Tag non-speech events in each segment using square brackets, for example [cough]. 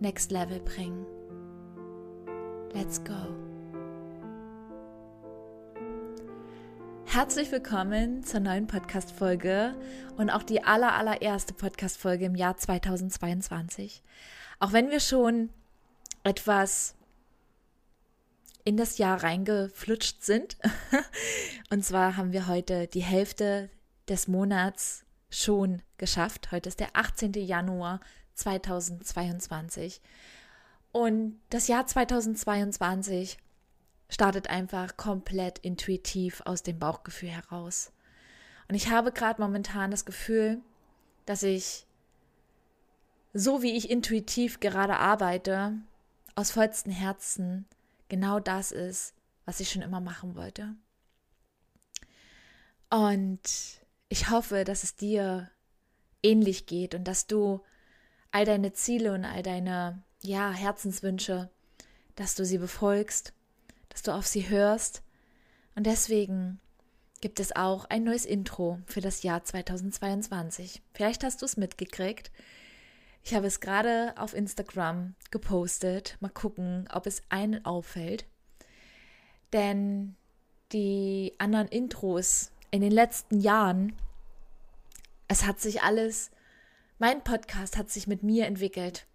Next Level bringen. Let's go. Herzlich willkommen zur neuen Podcast-Folge und auch die aller, allererste Podcast-Folge im Jahr 2022. Auch wenn wir schon etwas in das Jahr reingeflutscht sind. [laughs] und zwar haben wir heute die Hälfte des Monats schon geschafft. Heute ist der 18. Januar 2022. Und das Jahr 2022 startet einfach komplett intuitiv aus dem Bauchgefühl heraus. Und ich habe gerade momentan das Gefühl, dass ich, so wie ich intuitiv gerade arbeite, aus vollstem Herzen genau das ist, was ich schon immer machen wollte. Und ich hoffe, dass es dir ähnlich geht und dass du all deine Ziele und all deine ja, Herzenswünsche, dass du sie befolgst, dass du auf sie hörst. Und deswegen gibt es auch ein neues Intro für das Jahr 2022. Vielleicht hast du es mitgekriegt. Ich habe es gerade auf Instagram gepostet. Mal gucken, ob es einen auffällt. Denn die anderen Intros in den letzten Jahren, es hat sich alles mein Podcast hat sich mit mir entwickelt.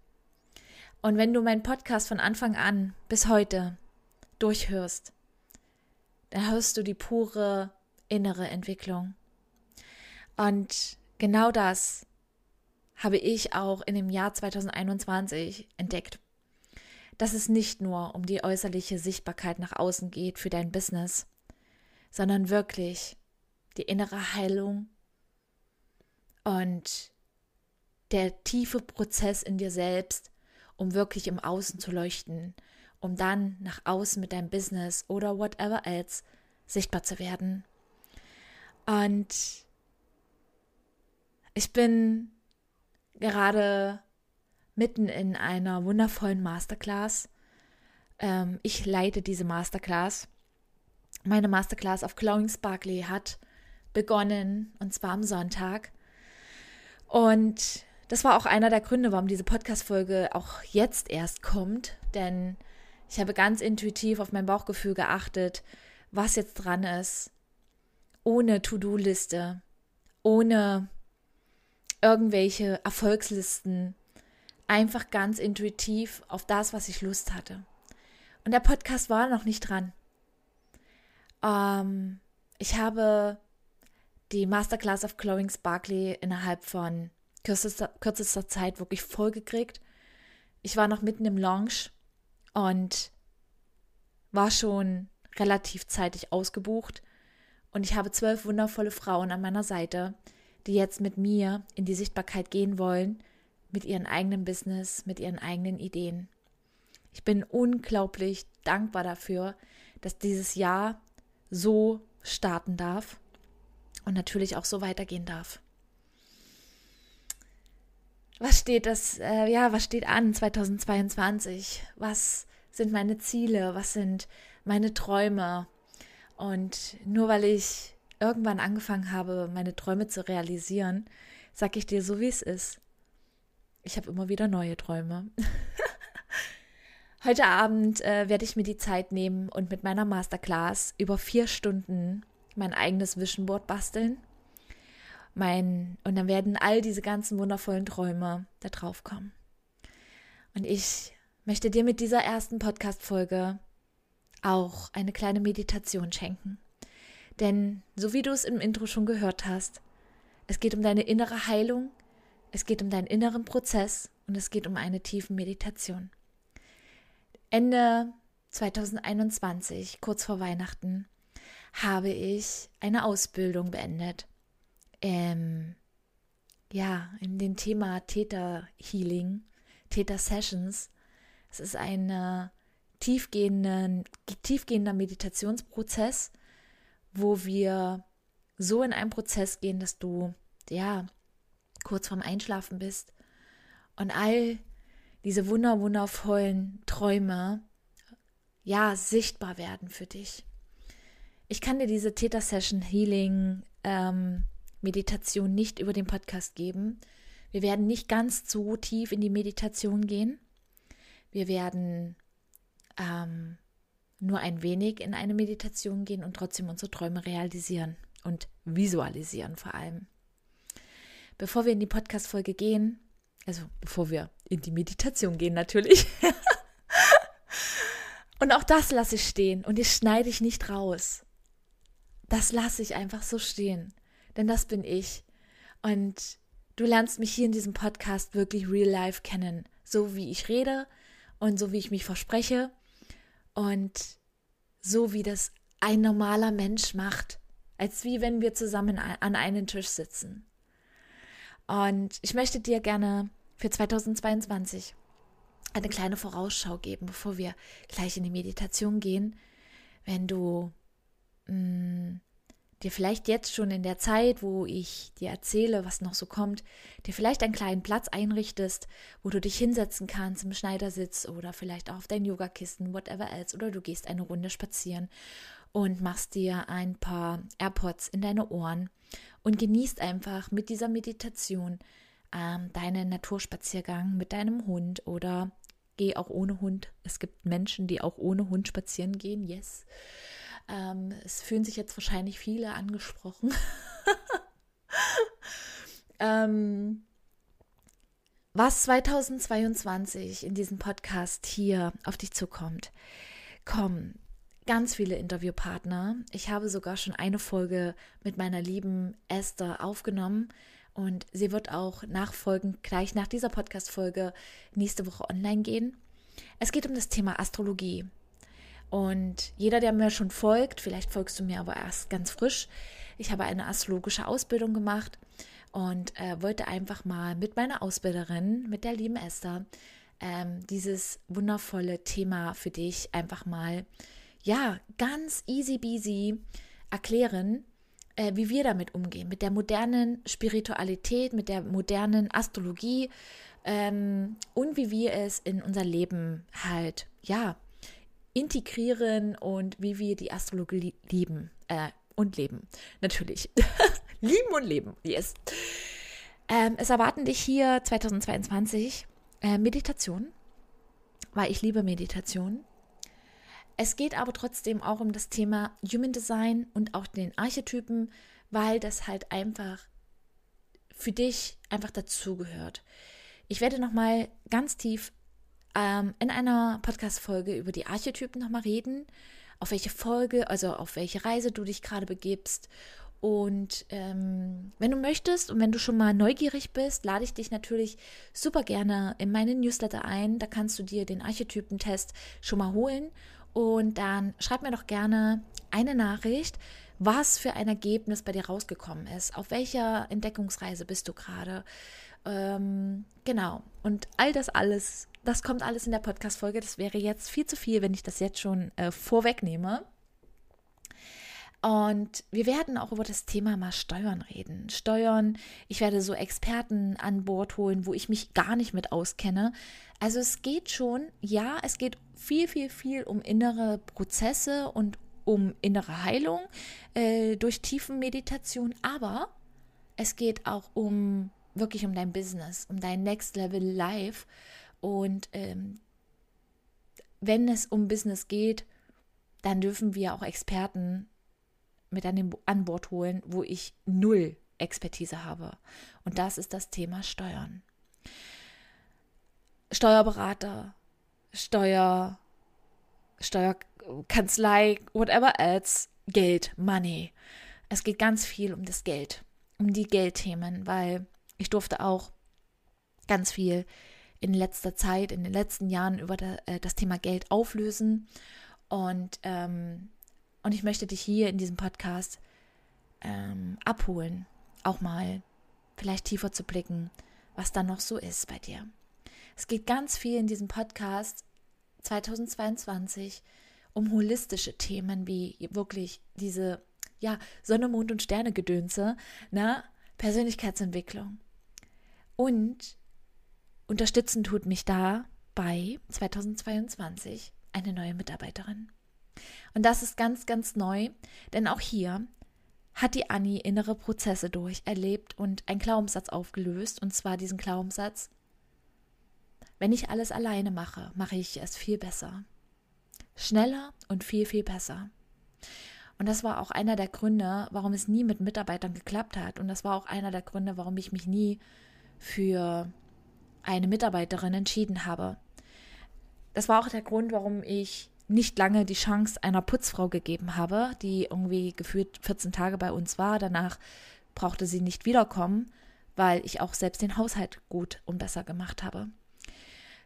Und wenn du meinen Podcast von Anfang an bis heute durchhörst, dann hörst du die pure innere Entwicklung. Und genau das habe ich auch in dem Jahr 2021 entdeckt. Dass es nicht nur um die äußerliche Sichtbarkeit nach außen geht für dein Business, sondern wirklich die innere Heilung und der tiefe Prozess in dir selbst, um wirklich im Außen zu leuchten, um dann nach außen mit deinem Business oder whatever else sichtbar zu werden. Und ich bin gerade mitten in einer wundervollen Masterclass. Ähm, ich leite diese Masterclass. Meine Masterclass auf Glowing Sparkly hat begonnen und zwar am Sonntag. Und das war auch einer der Gründe, warum diese Podcast-Folge auch jetzt erst kommt, denn ich habe ganz intuitiv auf mein Bauchgefühl geachtet, was jetzt dran ist, ohne To-Do-Liste, ohne irgendwelche Erfolgslisten, einfach ganz intuitiv auf das, was ich Lust hatte. Und der Podcast war noch nicht dran. Ähm, ich habe die Masterclass of Glowing Sparkly innerhalb von kürzester, kürzester Zeit wirklich vollgekriegt. Ich war noch mitten im Launch und war schon relativ zeitig ausgebucht. Und ich habe zwölf wundervolle Frauen an meiner Seite, die jetzt mit mir in die Sichtbarkeit gehen wollen, mit ihrem eigenen Business, mit ihren eigenen Ideen. Ich bin unglaublich dankbar dafür, dass dieses Jahr so starten darf und natürlich auch so weitergehen darf was steht das, äh, ja, was steht an 2022? Was sind meine Ziele? Was sind meine Träume? Und nur weil ich irgendwann angefangen habe, meine Träume zu realisieren, sag ich dir so, wie es ist. Ich habe immer wieder neue Träume. [laughs] Heute Abend äh, werde ich mir die Zeit nehmen und mit meiner Masterclass über vier Stunden mein eigenes Vision Board basteln mein, und dann werden all diese ganzen wundervollen Träume da drauf kommen. Und ich möchte dir mit dieser ersten Podcast-Folge auch eine kleine Meditation schenken. Denn so wie du es im Intro schon gehört hast, es geht um deine innere Heilung, es geht um deinen inneren Prozess und es geht um eine tiefe Meditation. Ende 2021, kurz vor Weihnachten, habe ich eine Ausbildung beendet ähm, ja, in dem Thema Theta Healing, Theta Sessions Es ist ein tiefgehender, tiefgehender Meditationsprozess, wo wir so in einen Prozess gehen, dass du ja kurz vorm Einschlafen bist und all diese wunder wundervollen Träume ja sichtbar werden für dich. Ich kann dir diese Theta Session Healing ähm, Meditation nicht über den Podcast geben. Wir werden nicht ganz so tief in die Meditation gehen. Wir werden ähm, nur ein wenig in eine Meditation gehen und trotzdem unsere Träume realisieren und visualisieren vor allem. Bevor wir in die Podcast-Folge gehen, also bevor wir in die Meditation gehen natürlich. [laughs] und auch das lasse ich stehen und das schneide ich nicht raus. Das lasse ich einfach so stehen, denn das bin ich. Und du lernst mich hier in diesem Podcast wirklich real life kennen, so wie ich rede und so wie ich mich verspreche und so wie das ein normaler Mensch macht, als wie wenn wir zusammen an einem Tisch sitzen. Und ich möchte dir gerne für 2022 eine kleine Vorausschau geben, bevor wir gleich in die Meditation gehen. Wenn du mh, mm, dir vielleicht jetzt schon in der Zeit, wo ich dir erzähle, was noch so kommt, dir vielleicht einen kleinen Platz einrichtest, wo du dich hinsetzen kannst im Schneidersitz oder vielleicht auch auf dein Yogakissen, whatever else, oder du gehst eine Runde spazieren und machst dir ein paar AirPods in deine Ohren und genießt einfach mit dieser Meditation ähm, deinen Naturspaziergang mit deinem Hund oder geh auch ohne Hund. Es gibt Menschen, die auch ohne Hund spazieren gehen, yes. Ähm, es fühlen sich jetzt wahrscheinlich viele angesprochen. [laughs] ähm, was 2022 in diesem Podcast hier auf dich zukommt, kommen ganz viele Interviewpartner. Ich habe sogar schon eine Folge mit meiner lieben Esther aufgenommen und sie wird auch nachfolgend gleich nach dieser Podcast-Folge nächste Woche online gehen. Es geht um das Thema Astrologie. Und jeder, der mir schon folgt, vielleicht folgst du mir aber erst ganz frisch, ich habe eine astrologische Ausbildung gemacht und äh, wollte einfach mal mit meiner Ausbilderin, mit der lieben Esther, ähm, dieses wundervolle Thema für dich einfach mal ja, ganz easy beasy erklären, äh, wie wir damit umgehen, mit der modernen Spiritualität, mit der modernen Astrologie ähm, und wie wir es in unser Leben halt, ja, integrieren und wie wir die Astrologie lieben äh, und leben. [laughs] Natürlich. [laughs] lieben und leben, yes. Ähm, es erwarten dich hier 2022 äh, Meditation, weil ich liebe Meditation. Es geht aber trotzdem auch um das Thema Human Design und auch den Archetypen, weil das halt einfach für dich einfach dazugehört. Ich werde nochmal ganz tief ähm, in einer Podcast-Folge über die Archetypen nochmal reden, auf welche Folge, also auf welche Reise du dich gerade begibst. Und ähm, wenn du möchtest und wenn du schon mal neugierig bist, lade ich dich natürlich super gerne in meinen Newsletter ein. Da kannst du dir den Archetypentest schon mal holen und dann schreib mir doch gerne eine Nachricht, was für ein Ergebnis bei dir rausgekommen ist. Auf welcher Entdeckungsreise bist du gerade? Ähm, genau. Und all das alles, das kommt alles in der Podcast-Folge. Das wäre jetzt viel zu viel, wenn ich das jetzt schon äh, vorwegnehme. Und wir werden auch über das Thema mal Steuern reden. Steuern, ich werde so Experten an Bord holen, wo ich mich gar nicht mit auskenne. Also es geht schon, ja, es geht viel, viel, viel um innere Prozesse und um innere Heilung äh, durch Tiefenmeditation, aber es geht auch um wirklich um dein Business, um dein Next Level Life. Und ähm, wenn es um Business geht, dann dürfen wir auch Experten mit an, den, an Bord holen, wo ich null Expertise habe. Und das ist das Thema Steuern. Steuerberater, Steuer, Steuerkanzlei, whatever else, Geld, Money. Es geht ganz viel um das Geld, um die Geldthemen, weil ich durfte auch ganz viel in letzter Zeit, in den letzten Jahren über äh, das Thema Geld auflösen. Und ähm, und ich möchte dich hier in diesem Podcast ähm, abholen, auch mal vielleicht tiefer zu blicken, was da noch so ist bei dir. Es geht ganz viel in diesem Podcast 2022 um holistische Themen wie wirklich diese ja, Sonne, Mond und Sterne Gedönse, ne? Persönlichkeitsentwicklung. Und unterstützen tut mich da bei 2022 eine neue Mitarbeiterin. Und das ist ganz, ganz neu, denn auch hier hat die Annie innere Prozesse durch, erlebt und einen Glaubenssatz aufgelöst, und zwar diesen Glaubenssatz, wenn ich alles alleine mache, mache ich es viel besser. Schneller und viel, viel besser. Und das war auch einer der Gründe, warum es nie mit Mitarbeitern geklappt hat. Und das war auch einer der Gründe, warum ich mich nie für eine Mitarbeiterin entschieden habe. Das war auch der Grund, warum ich nicht lange die Chance einer Putzfrau gegeben habe, die irgendwie gefühlt 14 Tage bei uns war. Danach brauchte sie nicht wiederkommen, weil ich auch selbst den Haushalt gut und besser gemacht habe.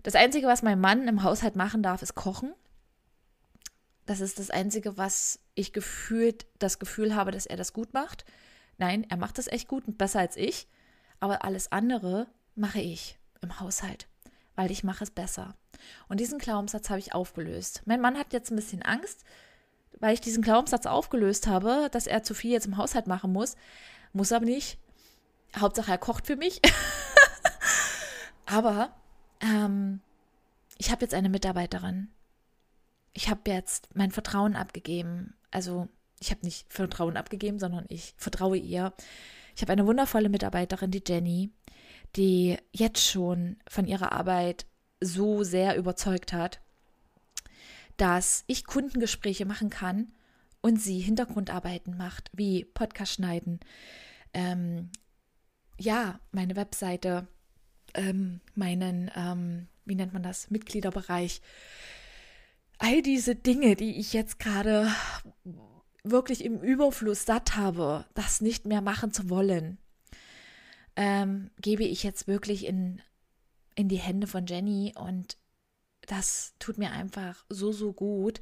Das Einzige, was mein Mann im Haushalt machen darf, ist kochen. Das ist das Einzige, was ich gefühlt das Gefühl habe, dass er das gut macht. Nein, er macht das echt gut und besser als ich. Aber alles andere mache ich im Haushalt, weil ich mache es besser. Und diesen Glaubenssatz habe ich aufgelöst. Mein Mann hat jetzt ein bisschen Angst, weil ich diesen Glaubenssatz aufgelöst habe, dass er zu viel jetzt im Haushalt machen muss. Muss aber nicht. Hauptsache, er kocht für mich. [laughs] aber ähm, ich habe jetzt eine Mitarbeiterin. Ich habe jetzt mein Vertrauen abgegeben. Also ich habe nicht Vertrauen abgegeben, sondern ich vertraue ihr. Ich habe eine wundervolle Mitarbeiterin, die Jenny, die jetzt schon von ihrer Arbeit so sehr überzeugt hat, dass ich Kundengespräche machen kann und sie Hintergrundarbeiten macht, wie Podcast schneiden, ähm, ja, meine Webseite, ähm, meinen, ähm, wie nennt man das, Mitgliederbereich. All diese Dinge, die ich jetzt gerade wirklich im Überfluss satt habe, das nicht mehr machen zu wollen, ähm, gebe ich jetzt wirklich in in die Hände von Jenny und das tut mir einfach so, so gut,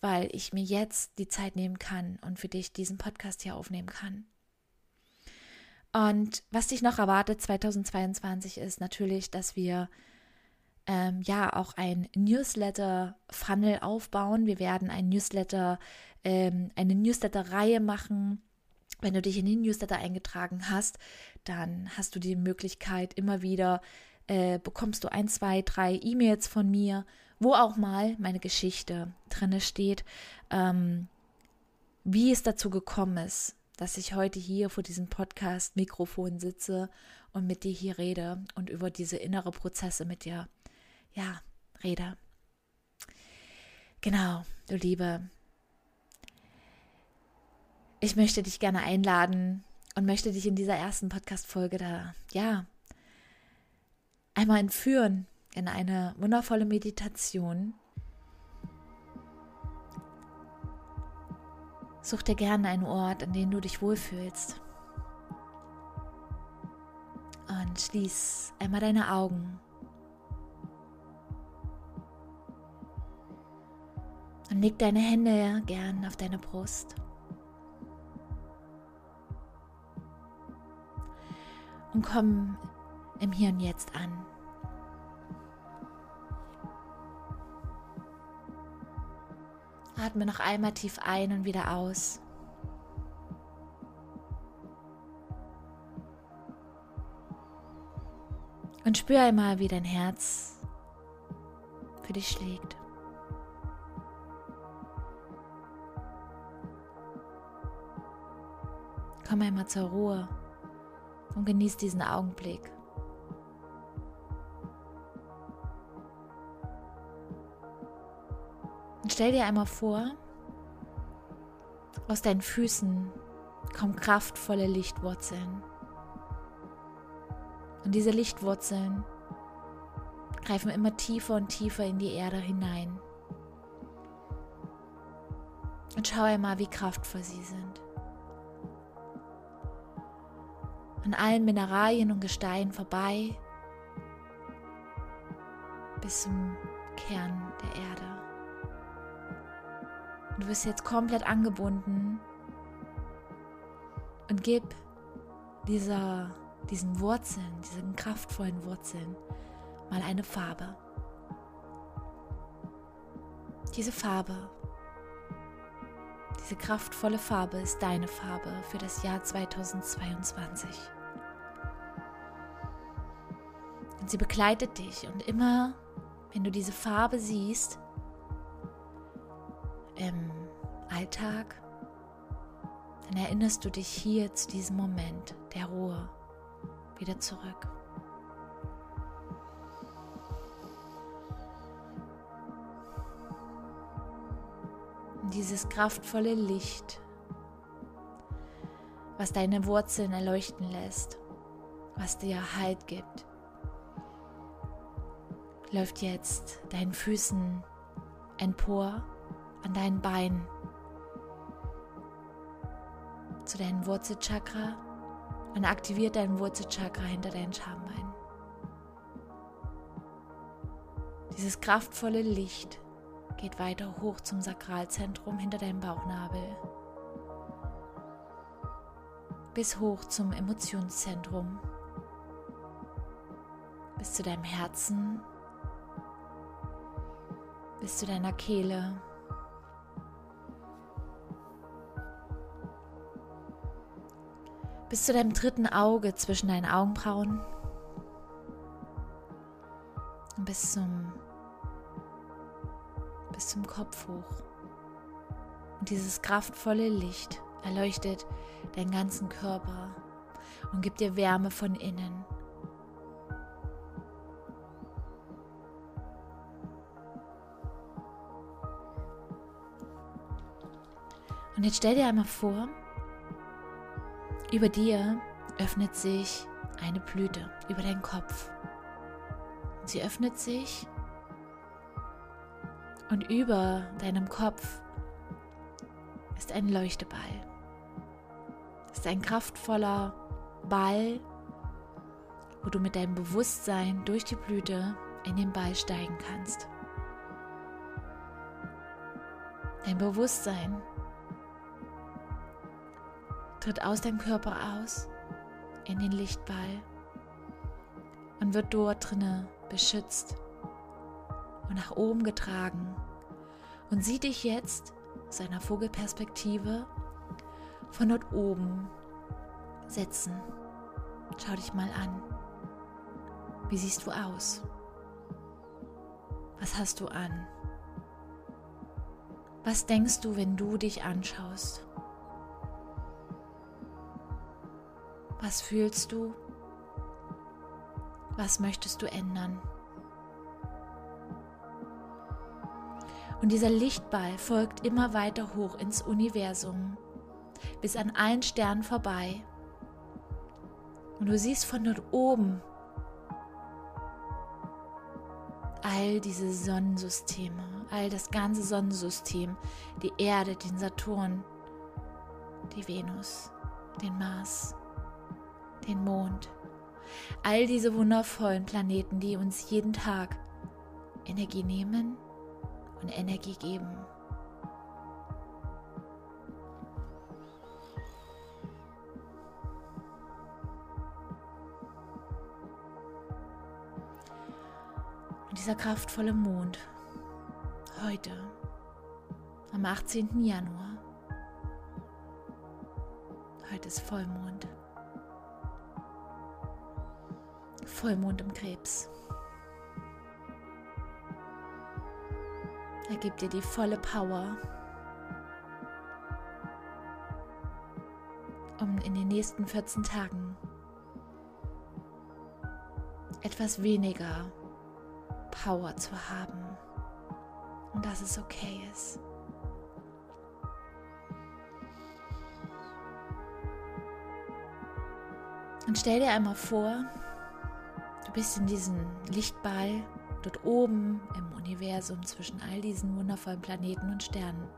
weil ich mir jetzt die Zeit nehmen kann und für dich diesen Podcast hier aufnehmen kann. Und was dich noch erwartet 2022 ist natürlich, dass wir ähm, ja auch ein Newsletter-Funnel aufbauen. Wir werden ein Newsletter, ähm, eine Newsletter-Reihe machen. Wenn du dich in den Newsletter eingetragen hast, dann hast du die Möglichkeit, immer wieder äh, bekommst du ein, zwei, drei E-Mails von mir, wo auch mal meine Geschichte drinne steht, ähm, wie es dazu gekommen ist, dass ich heute hier vor diesem Podcast-Mikrofon sitze und mit dir hier rede und über diese innere Prozesse mit dir, ja, rede. Genau, du Liebe. Ich möchte dich gerne einladen und möchte dich in dieser ersten Podcast-Folge da, ja, einmal entführen in eine wundervolle Meditation. Such dir gerne einen Ort, an dem du dich wohlfühlst. Und schließ einmal deine Augen. Und leg deine Hände gern auf deine Brust. Und komm im Hier und Jetzt an. Atme noch einmal tief ein und wieder aus. Und spür einmal, wie dein Herz für dich schlägt. Komm einmal zur Ruhe und genieß diesen Augenblick. stell dir einmal vor, aus deinen Füßen kommen kraftvolle Lichtwurzeln. Und diese Lichtwurzeln greifen immer tiefer und tiefer in die Erde hinein. Und schau einmal, wie kraftvoll sie sind. An allen Mineralien und Gesteinen vorbei bis zum Kern der Erde. Du bist jetzt komplett angebunden und gib dieser, diesen Wurzeln, diesen kraftvollen Wurzeln mal eine Farbe. Diese Farbe, diese kraftvolle Farbe ist deine Farbe für das Jahr 2022. Und sie begleitet dich und immer, wenn du diese Farbe siehst, im Alltag, dann erinnerst du dich hier zu diesem Moment der Ruhe wieder zurück. Dieses kraftvolle Licht, was deine Wurzeln erleuchten lässt, was dir Halt gibt, läuft jetzt deinen Füßen empor an deinen Beinen zu deinem Wurzelchakra und aktiviert dein Wurzelchakra hinter deinen Schambeinen. Dieses kraftvolle Licht geht weiter hoch zum Sakralzentrum hinter deinem Bauchnabel. Bis hoch zum Emotionszentrum, bis zu deinem Herzen, bis zu deiner Kehle. Bis zu deinem dritten Auge zwischen deinen Augenbrauen. Und bis zum, Kopf hoch. Und dieses kraftvolle Licht erleuchtet deinen ganzen Körper und gibt dir Wärme von innen. Und jetzt stell dir einmal vor, über dir öffnet sich eine Blüte über deinen Kopf. Sie öffnet sich und über deinem Kopf ist ein Leuchteball. Ist ein kraftvoller Ball, wo du mit deinem Bewusstsein durch die Blüte in den Ball steigen kannst. Dein Bewusstsein tritt aus deinem Körper aus in den Lichtball und wird dort drinne beschützt und nach oben getragen und sieh dich jetzt aus einer Vogelperspektive von dort oben setzen. Schau dich mal an. Wie siehst du aus? Was hast du an? Was denkst du, wenn du dich anschaust? Was fühlst du? Was möchtest du ändern? Und dieser Lichtball folgt immer weiter hoch ins Universum, bis an allen Sternen vorbei. Und du siehst von dort oben all diese Sonnensysteme, all das ganze Sonnensystem, die Erde, den Saturn, die Venus, den Mars, den Mond, all diese wundervollen Planeten, die uns jeden Tag Energie nehmen und Energie geben. Und dieser kraftvolle Mond heute, am 18. Januar, heute ist Vollmond. Vollmond im Krebs. Er gibt dir die volle Power, um in den nächsten 14 Tagen etwas weniger Power zu haben und dass es okay ist. Und stell dir einmal vor, Du bist in diesem Lichtball dort oben im Universum zwischen all diesen wundervollen Planeten und Sternen.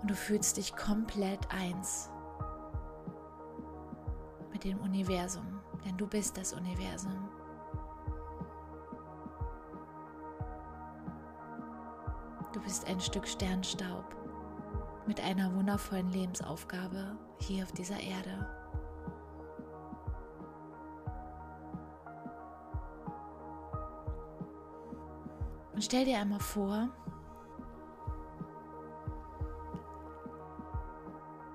Und du fühlst dich komplett eins mit dem Universum, denn du bist das Universum. Du bist ein Stück Sternstaub mit einer wundervollen Lebensaufgabe hier auf dieser Erde. Und stell dir einmal vor,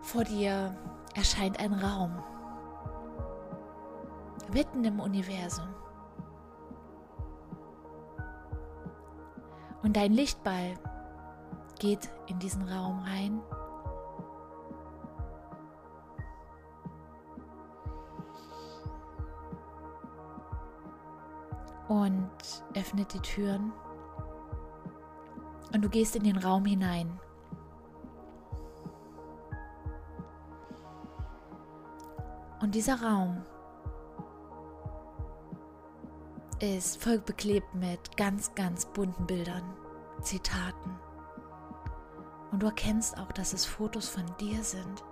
vor dir erscheint ein Raum, mitten im Universum. Und dein Lichtball geht in diesen Raum rein. Und öffnet die Türen. Und du gehst in den Raum hinein. Und dieser Raum ist voll beklebt mit ganz, ganz bunten Bildern, Zitaten. Und du erkennst auch, dass es Fotos von dir sind.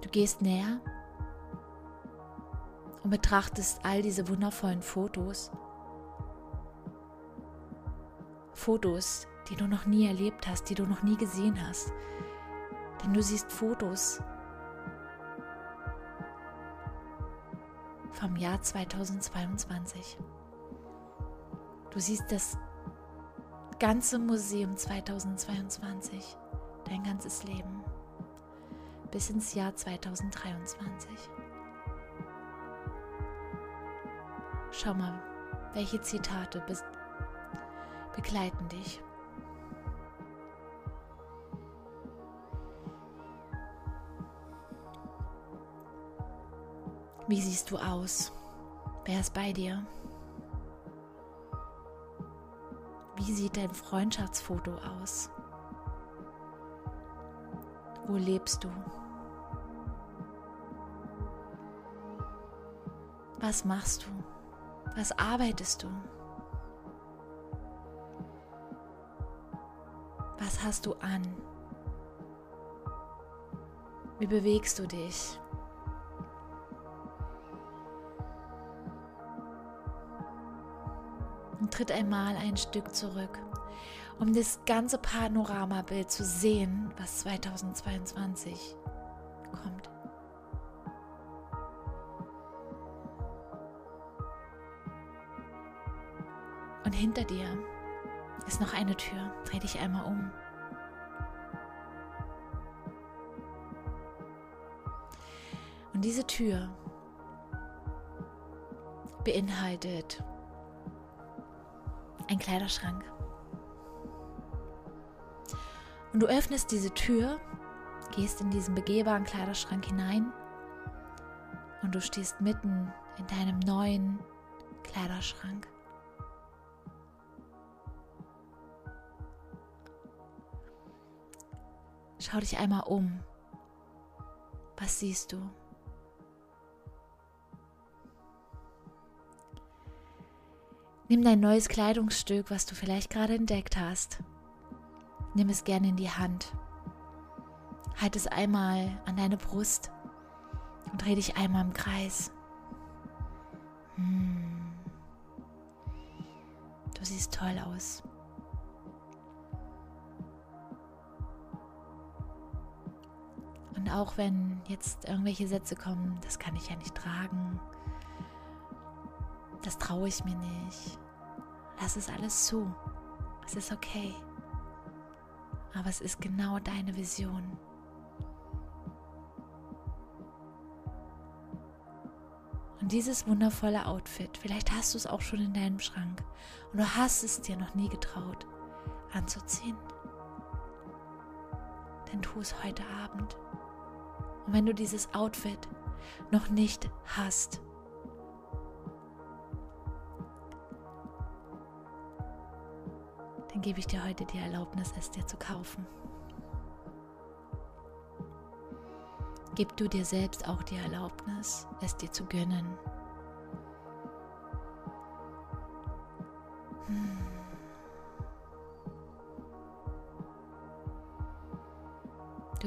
Du gehst näher und betrachtest all diese wundervollen Fotos. Fotos, die du noch nie erlebt hast, die du noch nie gesehen hast. Denn du siehst Fotos vom Jahr 2022. Du siehst das ganze Museum 2022, dein ganzes Leben, bis ins Jahr 2023. Schau mal, welche Zitate begleiten dich. Wie siehst du aus? Wer ist bei dir? Wie sieht dein Freundschaftsfoto aus? Wo lebst du? Was machst du? Was arbeitest du? Was hast du an? Wie bewegst du dich? und tritt einmal ein Stück zurück, um das ganze Panoramabild zu sehen, was 2022 hinter dir ist noch eine Tür. Dreh dich einmal um. Und diese Tür beinhaltet ein Kleiderschrank. Und du öffnest diese Tür, gehst in diesen begehbaren Kleiderschrank hinein und du stehst mitten in deinem neuen Kleiderschrank. Schau dich einmal um. Was siehst du? Nimm dein neues Kleidungsstück, was du vielleicht gerade entdeckt hast. Nimm es gerne in die Hand. Halt es einmal an deine Brust und dreh dich einmal im Kreis. Hm. Du siehst toll aus. Auch wenn jetzt irgendwelche Sätze kommen, das kann ich ja nicht tragen, das traue ich mir nicht. Lass es alles zu. Es ist okay. Aber es ist genau deine Vision. Und dieses wundervolle Outfit, vielleicht hast du es auch schon in deinem Schrank und du hast es dir noch nie getraut anzuziehen. Dann tu es heute Abend. Und wenn du dieses Outfit noch nicht hast, dann gebe ich dir heute die Erlaubnis, es dir zu kaufen. Gib du dir selbst auch die Erlaubnis, es dir zu gönnen.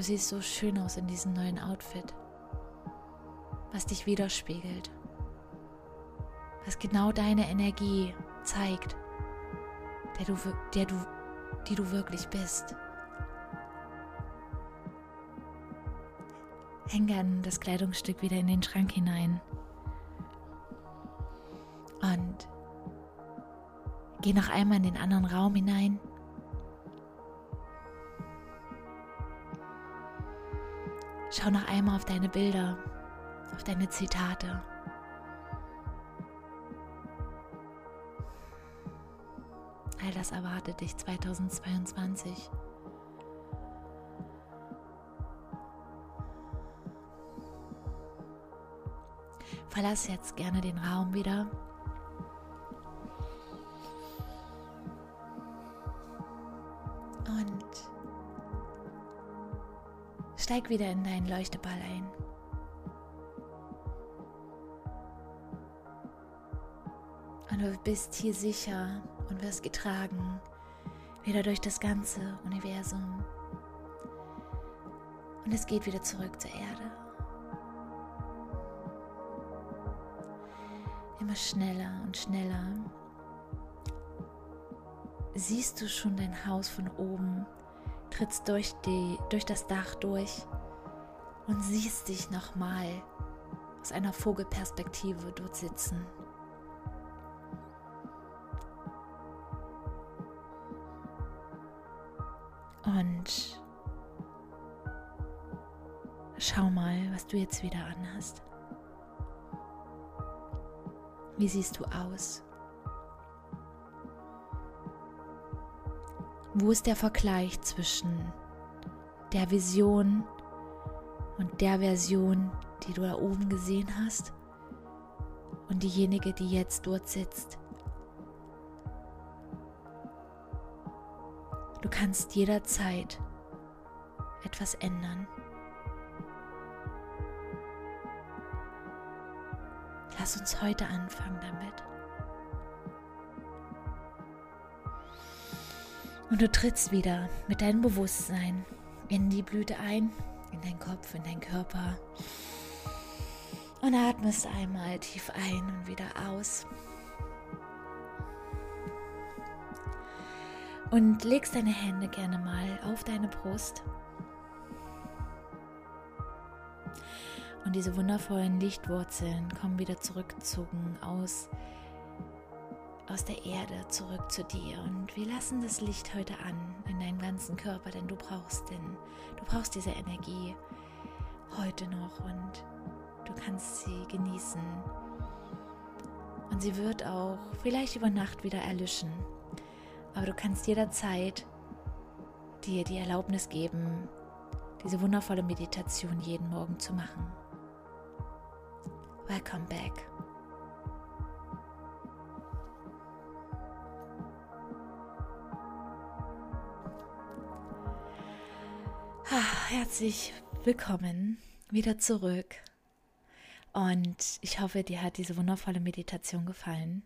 Du siehst so schön aus in diesem neuen Outfit, was dich widerspiegelt, was genau deine Energie zeigt der du, der du, die du wirklich bist. Häng dann das Kleidungsstück wieder in den Schrank hinein. Und geh noch einmal in den anderen Raum hinein. Schau noch einmal auf deine Bilder, auf deine Zitate. All das erwartet dich 2022. Verlass jetzt gerne den Raum wieder. Steig wieder in deinen Leuchteball ein. Und du bist hier sicher und wirst getragen, wieder durch das ganze Universum. Und es geht wieder zurück zur Erde. Immer schneller und schneller siehst du schon dein Haus von oben, trittst durch, die, durch das Dach durch und siehst dich nochmal aus einer Vogelperspektive dort sitzen. Und schau mal, was du jetzt wieder anhast. Wie siehst du aus? Wo ist der Vergleich zwischen der Vision und der Version, die du da oben gesehen hast und diejenige, die jetzt dort sitzt? Du kannst jederzeit etwas ändern. Lass uns heute anfangen damit. Und du trittst wieder mit deinem Bewusstsein in die Blüte ein, in deinen Kopf, in deinen Körper. Und atmest einmal tief ein und wieder aus. Und legst deine Hände gerne mal auf deine Brust. Und diese wundervollen Lichtwurzeln kommen wieder zurückgezogen aus aus der Erde zurück zu dir und wir lassen das Licht heute an in deinem ganzen Körper, denn du brauchst den, du brauchst diese Energie heute noch und du kannst sie genießen. Und sie wird auch vielleicht über Nacht wieder erlöschen, aber du kannst jederzeit dir die Erlaubnis geben, diese wundervolle Meditation jeden Morgen zu machen. Welcome back. Herzlich willkommen wieder zurück. Und ich hoffe, dir hat diese wundervolle Meditation gefallen.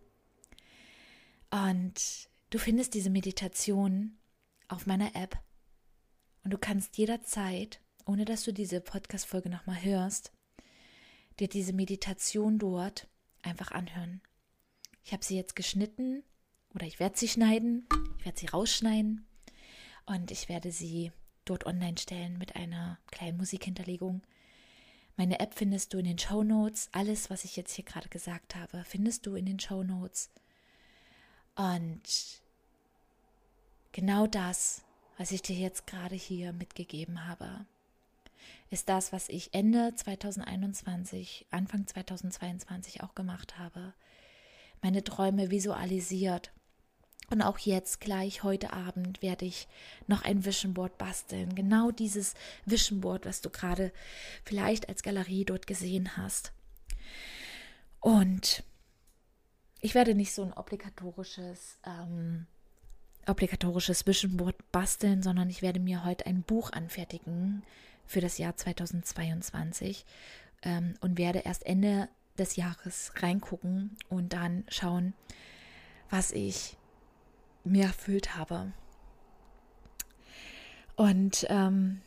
Und du findest diese Meditation auf meiner App. Und du kannst jederzeit, ohne dass du diese Podcast-Folge nochmal hörst, dir diese Meditation dort einfach anhören. Ich habe sie jetzt geschnitten oder ich werde sie schneiden, ich werde sie rausschneiden und ich werde sie dort online stellen mit einer kleinen Musikhinterlegung. Meine App findest du in den Show Notes. Alles, was ich jetzt hier gerade gesagt habe, findest du in den Show Notes. Und genau das, was ich dir jetzt gerade hier mitgegeben habe, ist das, was ich Ende 2021, Anfang 2022 auch gemacht habe. Meine Träume visualisiert und auch jetzt gleich heute Abend werde ich noch ein Vision Board basteln. Genau dieses Vision Board, was du gerade vielleicht als Galerie dort gesehen hast. Und ich werde nicht so ein obligatorisches, ähm, obligatorisches Vision Board basteln, sondern ich werde mir heute ein Buch anfertigen für das Jahr 2022 ähm, und werde erst Ende des Jahres reingucken und dann schauen, was ich mir erfüllt habe. Und ähm,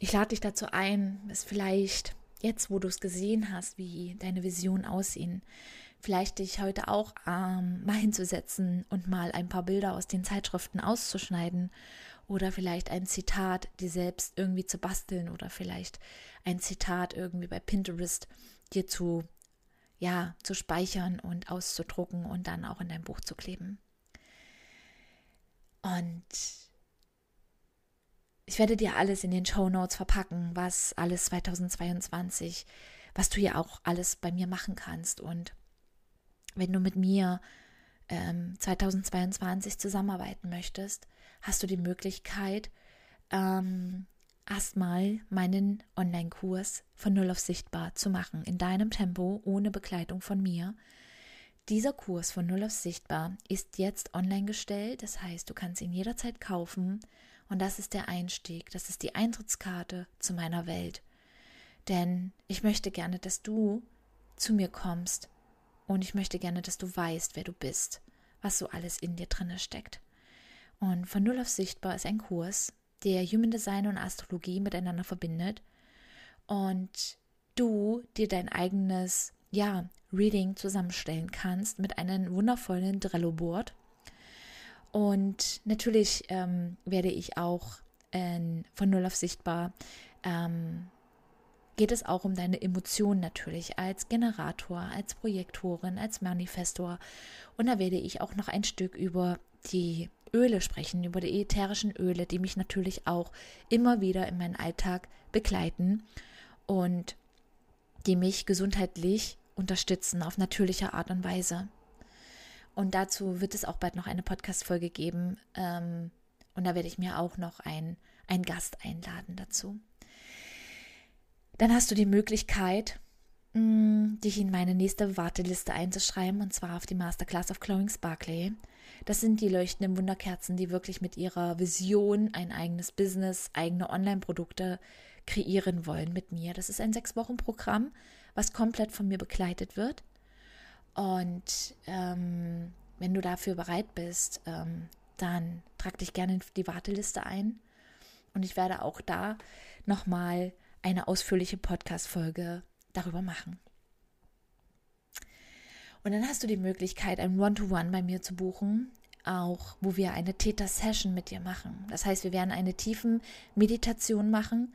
ich lade dich dazu ein, es vielleicht jetzt, wo du es gesehen hast, wie deine Visionen aussehen, vielleicht dich heute auch ähm, mal hinzusetzen und mal ein paar Bilder aus den Zeitschriften auszuschneiden oder vielleicht ein Zitat dir selbst irgendwie zu basteln oder vielleicht ein Zitat irgendwie bei Pinterest dir zu ja, zu speichern und auszudrucken und dann auch in dein Buch zu kleben. Und ich werde dir alles in den Show Notes verpacken, was alles 2022, was du ja auch alles bei mir machen kannst. Und wenn du mit mir ähm, 2022 zusammenarbeiten möchtest, hast du die Möglichkeit, ähm, erstmal meinen Online-Kurs von Null auf Sichtbar zu machen, in deinem Tempo, ohne Begleitung von mir. Dieser Kurs von Null auf Sichtbar ist jetzt online gestellt, das heißt, du kannst ihn jederzeit kaufen. Und das ist der Einstieg, das ist die Eintrittskarte zu meiner Welt. Denn ich möchte gerne, dass du zu mir kommst. Und ich möchte gerne, dass du weißt, wer du bist, was so alles in dir drinne steckt. Und von Null auf Sichtbar ist ein Kurs, der Human Design und Astrologie miteinander verbindet. Und du dir dein eigenes ja, Reading zusammenstellen kannst mit einem wundervollen Drello-Board. Und natürlich ähm, werde ich auch äh, von Null auf Sichtbar ähm, geht es auch um deine Emotionen natürlich als Generator, als Projektorin, als Manifestor. Und da werde ich auch noch ein Stück über die Öle sprechen, über die ätherischen Öle, die mich natürlich auch immer wieder in meinen Alltag begleiten und die mich gesundheitlich unterstützen auf natürliche Art und Weise. Und dazu wird es auch bald noch eine Podcast-Folge geben. Ähm, und da werde ich mir auch noch einen Gast einladen dazu. Dann hast du die Möglichkeit, mh, dich in meine nächste Warteliste einzuschreiben, und zwar auf die Masterclass of Glowing Sparkly. Das sind die leuchtenden Wunderkerzen, die wirklich mit ihrer Vision ein eigenes Business, eigene Online-Produkte kreieren wollen mit mir. Das ist ein sechs Wochen Programm, was komplett von mir begleitet wird. Und ähm, wenn du dafür bereit bist, ähm, dann trag dich gerne in die Warteliste ein. Und ich werde auch da nochmal eine ausführliche Podcast-Folge darüber machen. Und dann hast du die Möglichkeit, ein One-to-One -One bei mir zu buchen, auch wo wir eine Theta-Session mit dir machen. Das heißt, wir werden eine tiefen Meditation machen,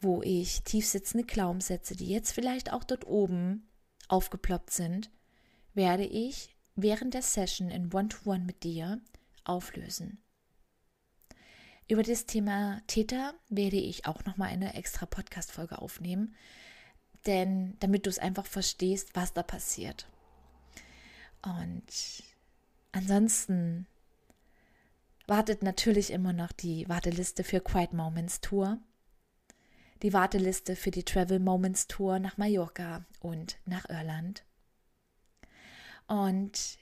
wo ich tief sitzende Glaubenssätze, die jetzt vielleicht auch dort oben aufgeploppt sind, werde ich während der Session in One-to-One -One mit dir auflösen. Über das Thema Theta werde ich auch nochmal eine extra Podcast-Folge aufnehmen, denn damit du es einfach verstehst, was da passiert. Und ansonsten wartet natürlich immer noch die Warteliste für Quiet Moments Tour, die Warteliste für die Travel Moments Tour nach Mallorca und nach Irland. Und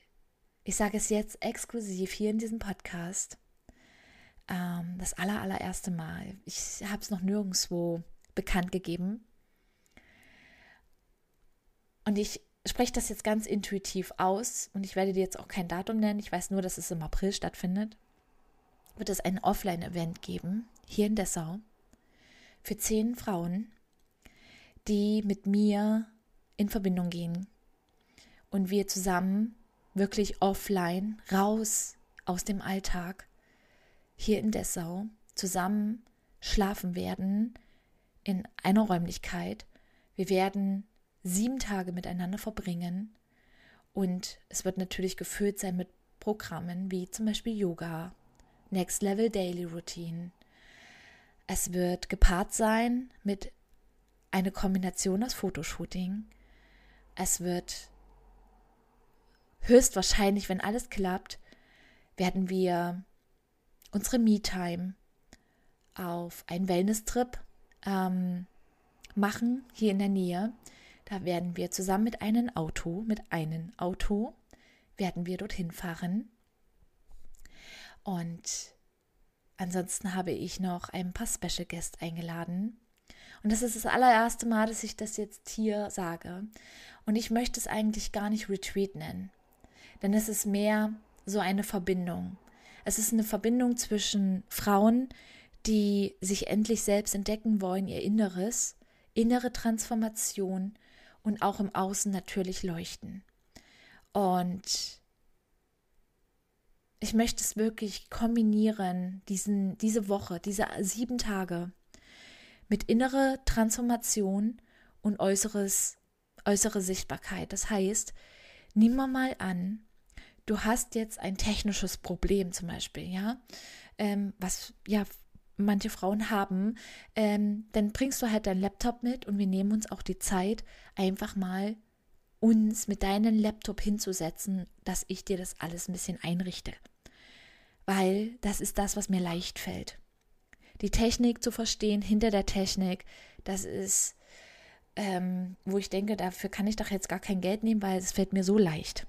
ich sage es jetzt exklusiv hier in diesem Podcast. Ähm, das aller, allererste Mal. Ich habe es noch nirgendwo bekannt gegeben. Und ich spreche das jetzt ganz intuitiv aus und ich werde dir jetzt auch kein Datum nennen. Ich weiß nur, dass es im April stattfindet. Wird es ein Offline-Event geben, hier in Dessau, für zehn Frauen, die mit mir in Verbindung gehen und wir zusammen wirklich offline raus aus dem Alltag hier in Dessau zusammen schlafen werden in einer Räumlichkeit. Wir werden sieben Tage miteinander verbringen. Und es wird natürlich gefüllt sein mit Programmen wie zum Beispiel Yoga, Next Level Daily Routine. Es wird gepaart sein mit einer Kombination aus Fotoshooting. Es wird höchstwahrscheinlich, wenn alles klappt, werden wir unsere Me-Time auf einen Wellness-Trip ähm, machen, hier in der Nähe. Da werden wir zusammen mit einem Auto, mit einem Auto, werden wir dorthin fahren. Und ansonsten habe ich noch ein paar Special Guests eingeladen. Und das ist das allererste Mal, dass ich das jetzt hier sage. Und ich möchte es eigentlich gar nicht Retreat nennen. Denn es ist mehr so eine Verbindung. Es ist eine Verbindung zwischen Frauen, die sich endlich selbst entdecken wollen, ihr Inneres, innere Transformation und auch im Außen natürlich leuchten. Und ich möchte es wirklich kombinieren, diesen, diese Woche, diese sieben Tage mit innere Transformation und äußeres äußere Sichtbarkeit. Das heißt, nimm mal an, du hast jetzt ein technisches Problem zum Beispiel, ja, ähm, was ja manche Frauen haben, ähm, dann bringst du halt deinen Laptop mit und wir nehmen uns auch die Zeit, einfach mal uns mit deinem Laptop hinzusetzen, dass ich dir das alles ein bisschen einrichte. Weil das ist das, was mir leicht fällt. Die Technik zu verstehen, hinter der Technik, das ist, ähm, wo ich denke, dafür kann ich doch jetzt gar kein Geld nehmen, weil es fällt mir so leicht.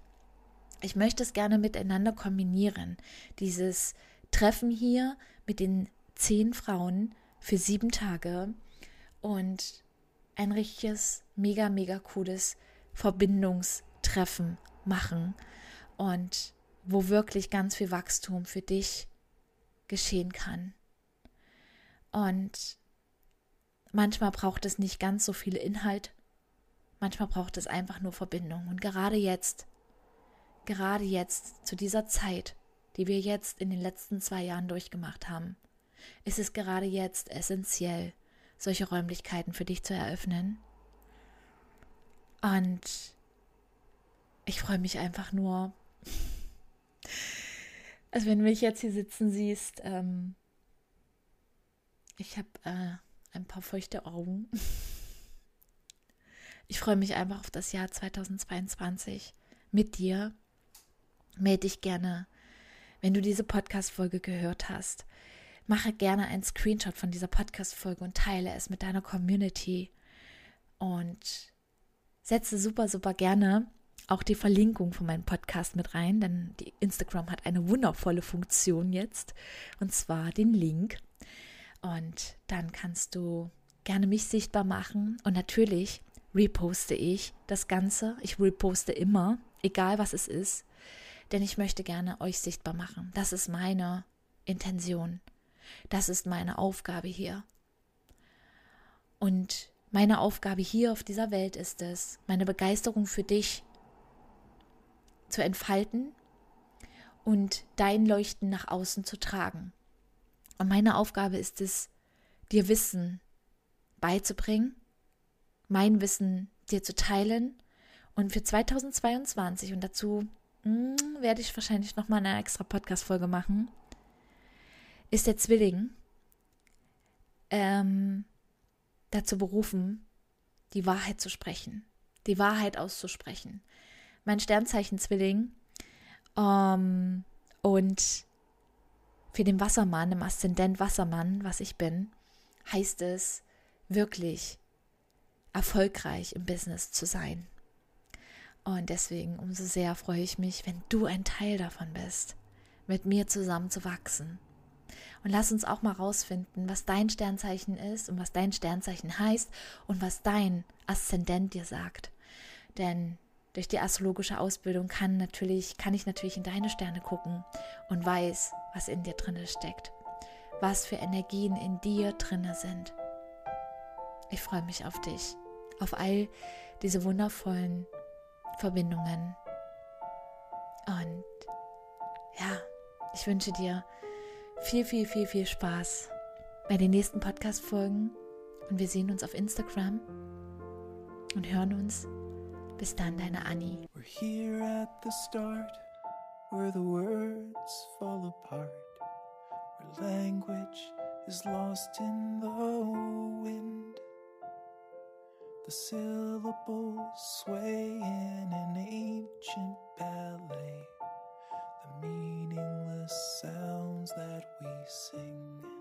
Ich möchte es gerne miteinander kombinieren. Dieses Treffen hier mit den zehn Frauen für sieben Tage und ein richtiges, mega, mega cooles Verbindungstreffen machen und wo wirklich ganz viel Wachstum für dich geschehen kann. Und manchmal braucht es nicht ganz so viel Inhalt, manchmal braucht es einfach nur Verbindung. Und gerade jetzt, gerade jetzt, zu dieser Zeit, die wir jetzt in den letzten zwei Jahren durchgemacht haben, ist es gerade jetzt essentiell, solche Räumlichkeiten für dich zu eröffnen. Und ich freue mich einfach nur, also wenn du mich jetzt hier sitzen siehst, ähm, ich habe äh, ein paar feuchte Augen. [laughs] Ich freue mich einfach auf das Jahr 2022 mit dir. Melde dich gerne, wenn du diese Podcast-Folge gehört hast. Mache gerne einen Screenshot von dieser Podcast-Folge und teile es mit deiner Community. Und setze super, super gerne auch die Verlinkung von meinem Podcast mit rein, denn die Instagram hat eine wundervolle Funktion jetzt, und zwar den Link. Und dann kannst du gerne mich sichtbar machen und natürlich reposte ich das Ganze. Ich reposte immer, egal was es ist, denn ich möchte gerne euch sichtbar machen. Das ist meine Intention. Das ist meine Aufgabe hier. Und meine Aufgabe hier auf dieser Welt ist es, meine Begeisterung für dich zu entfalten und dein Leuchten nach außen zu tragen. Und meine Aufgabe ist es, dir Wissen beizubringen, mein Wissen dir zu teilen und für 2022 und dazu mh, hm, werde ich wahrscheinlich noch mal eine extra Podcast Folge machen ist der Zwilling ähm, dazu berufen, die Wahrheit zu sprechen, die Wahrheit auszusprechen. Mein Sternzeichen Zwilling ähm, und für den Wassermann, im Aszendent Wassermann, was ich bin, heißt es wirklich erfolgreich im Business zu sein. Und deswegen umso sehr freue ich mich, wenn du ein Teil davon bist, mit mir zusammen zu wachsen und lass uns auch mal rausfinden, was dein Sternzeichen ist und was dein Sternzeichen heißt und was dein Aszendent dir sagt. Denn durch die astrologische Ausbildung kann natürlich, kann ich natürlich in deine Sterne gucken und weiß, was in dir drinne steckt. Was für Energien in dir drinne sind. Ich freue mich auf dich, auf all diese wundervollen Verbindungen. Und ja, ich wünsche dir viel, viel, viel, viel Spaß bei den nächsten Podcast-Folgen und wir sehen uns auf Instagram und hören uns. Bis dann, deine Annie. We're here at the start, where the words fall apart, where language is lost in the wind. The syllables sway in an ancient ballet, the meaningless sounds that we sing.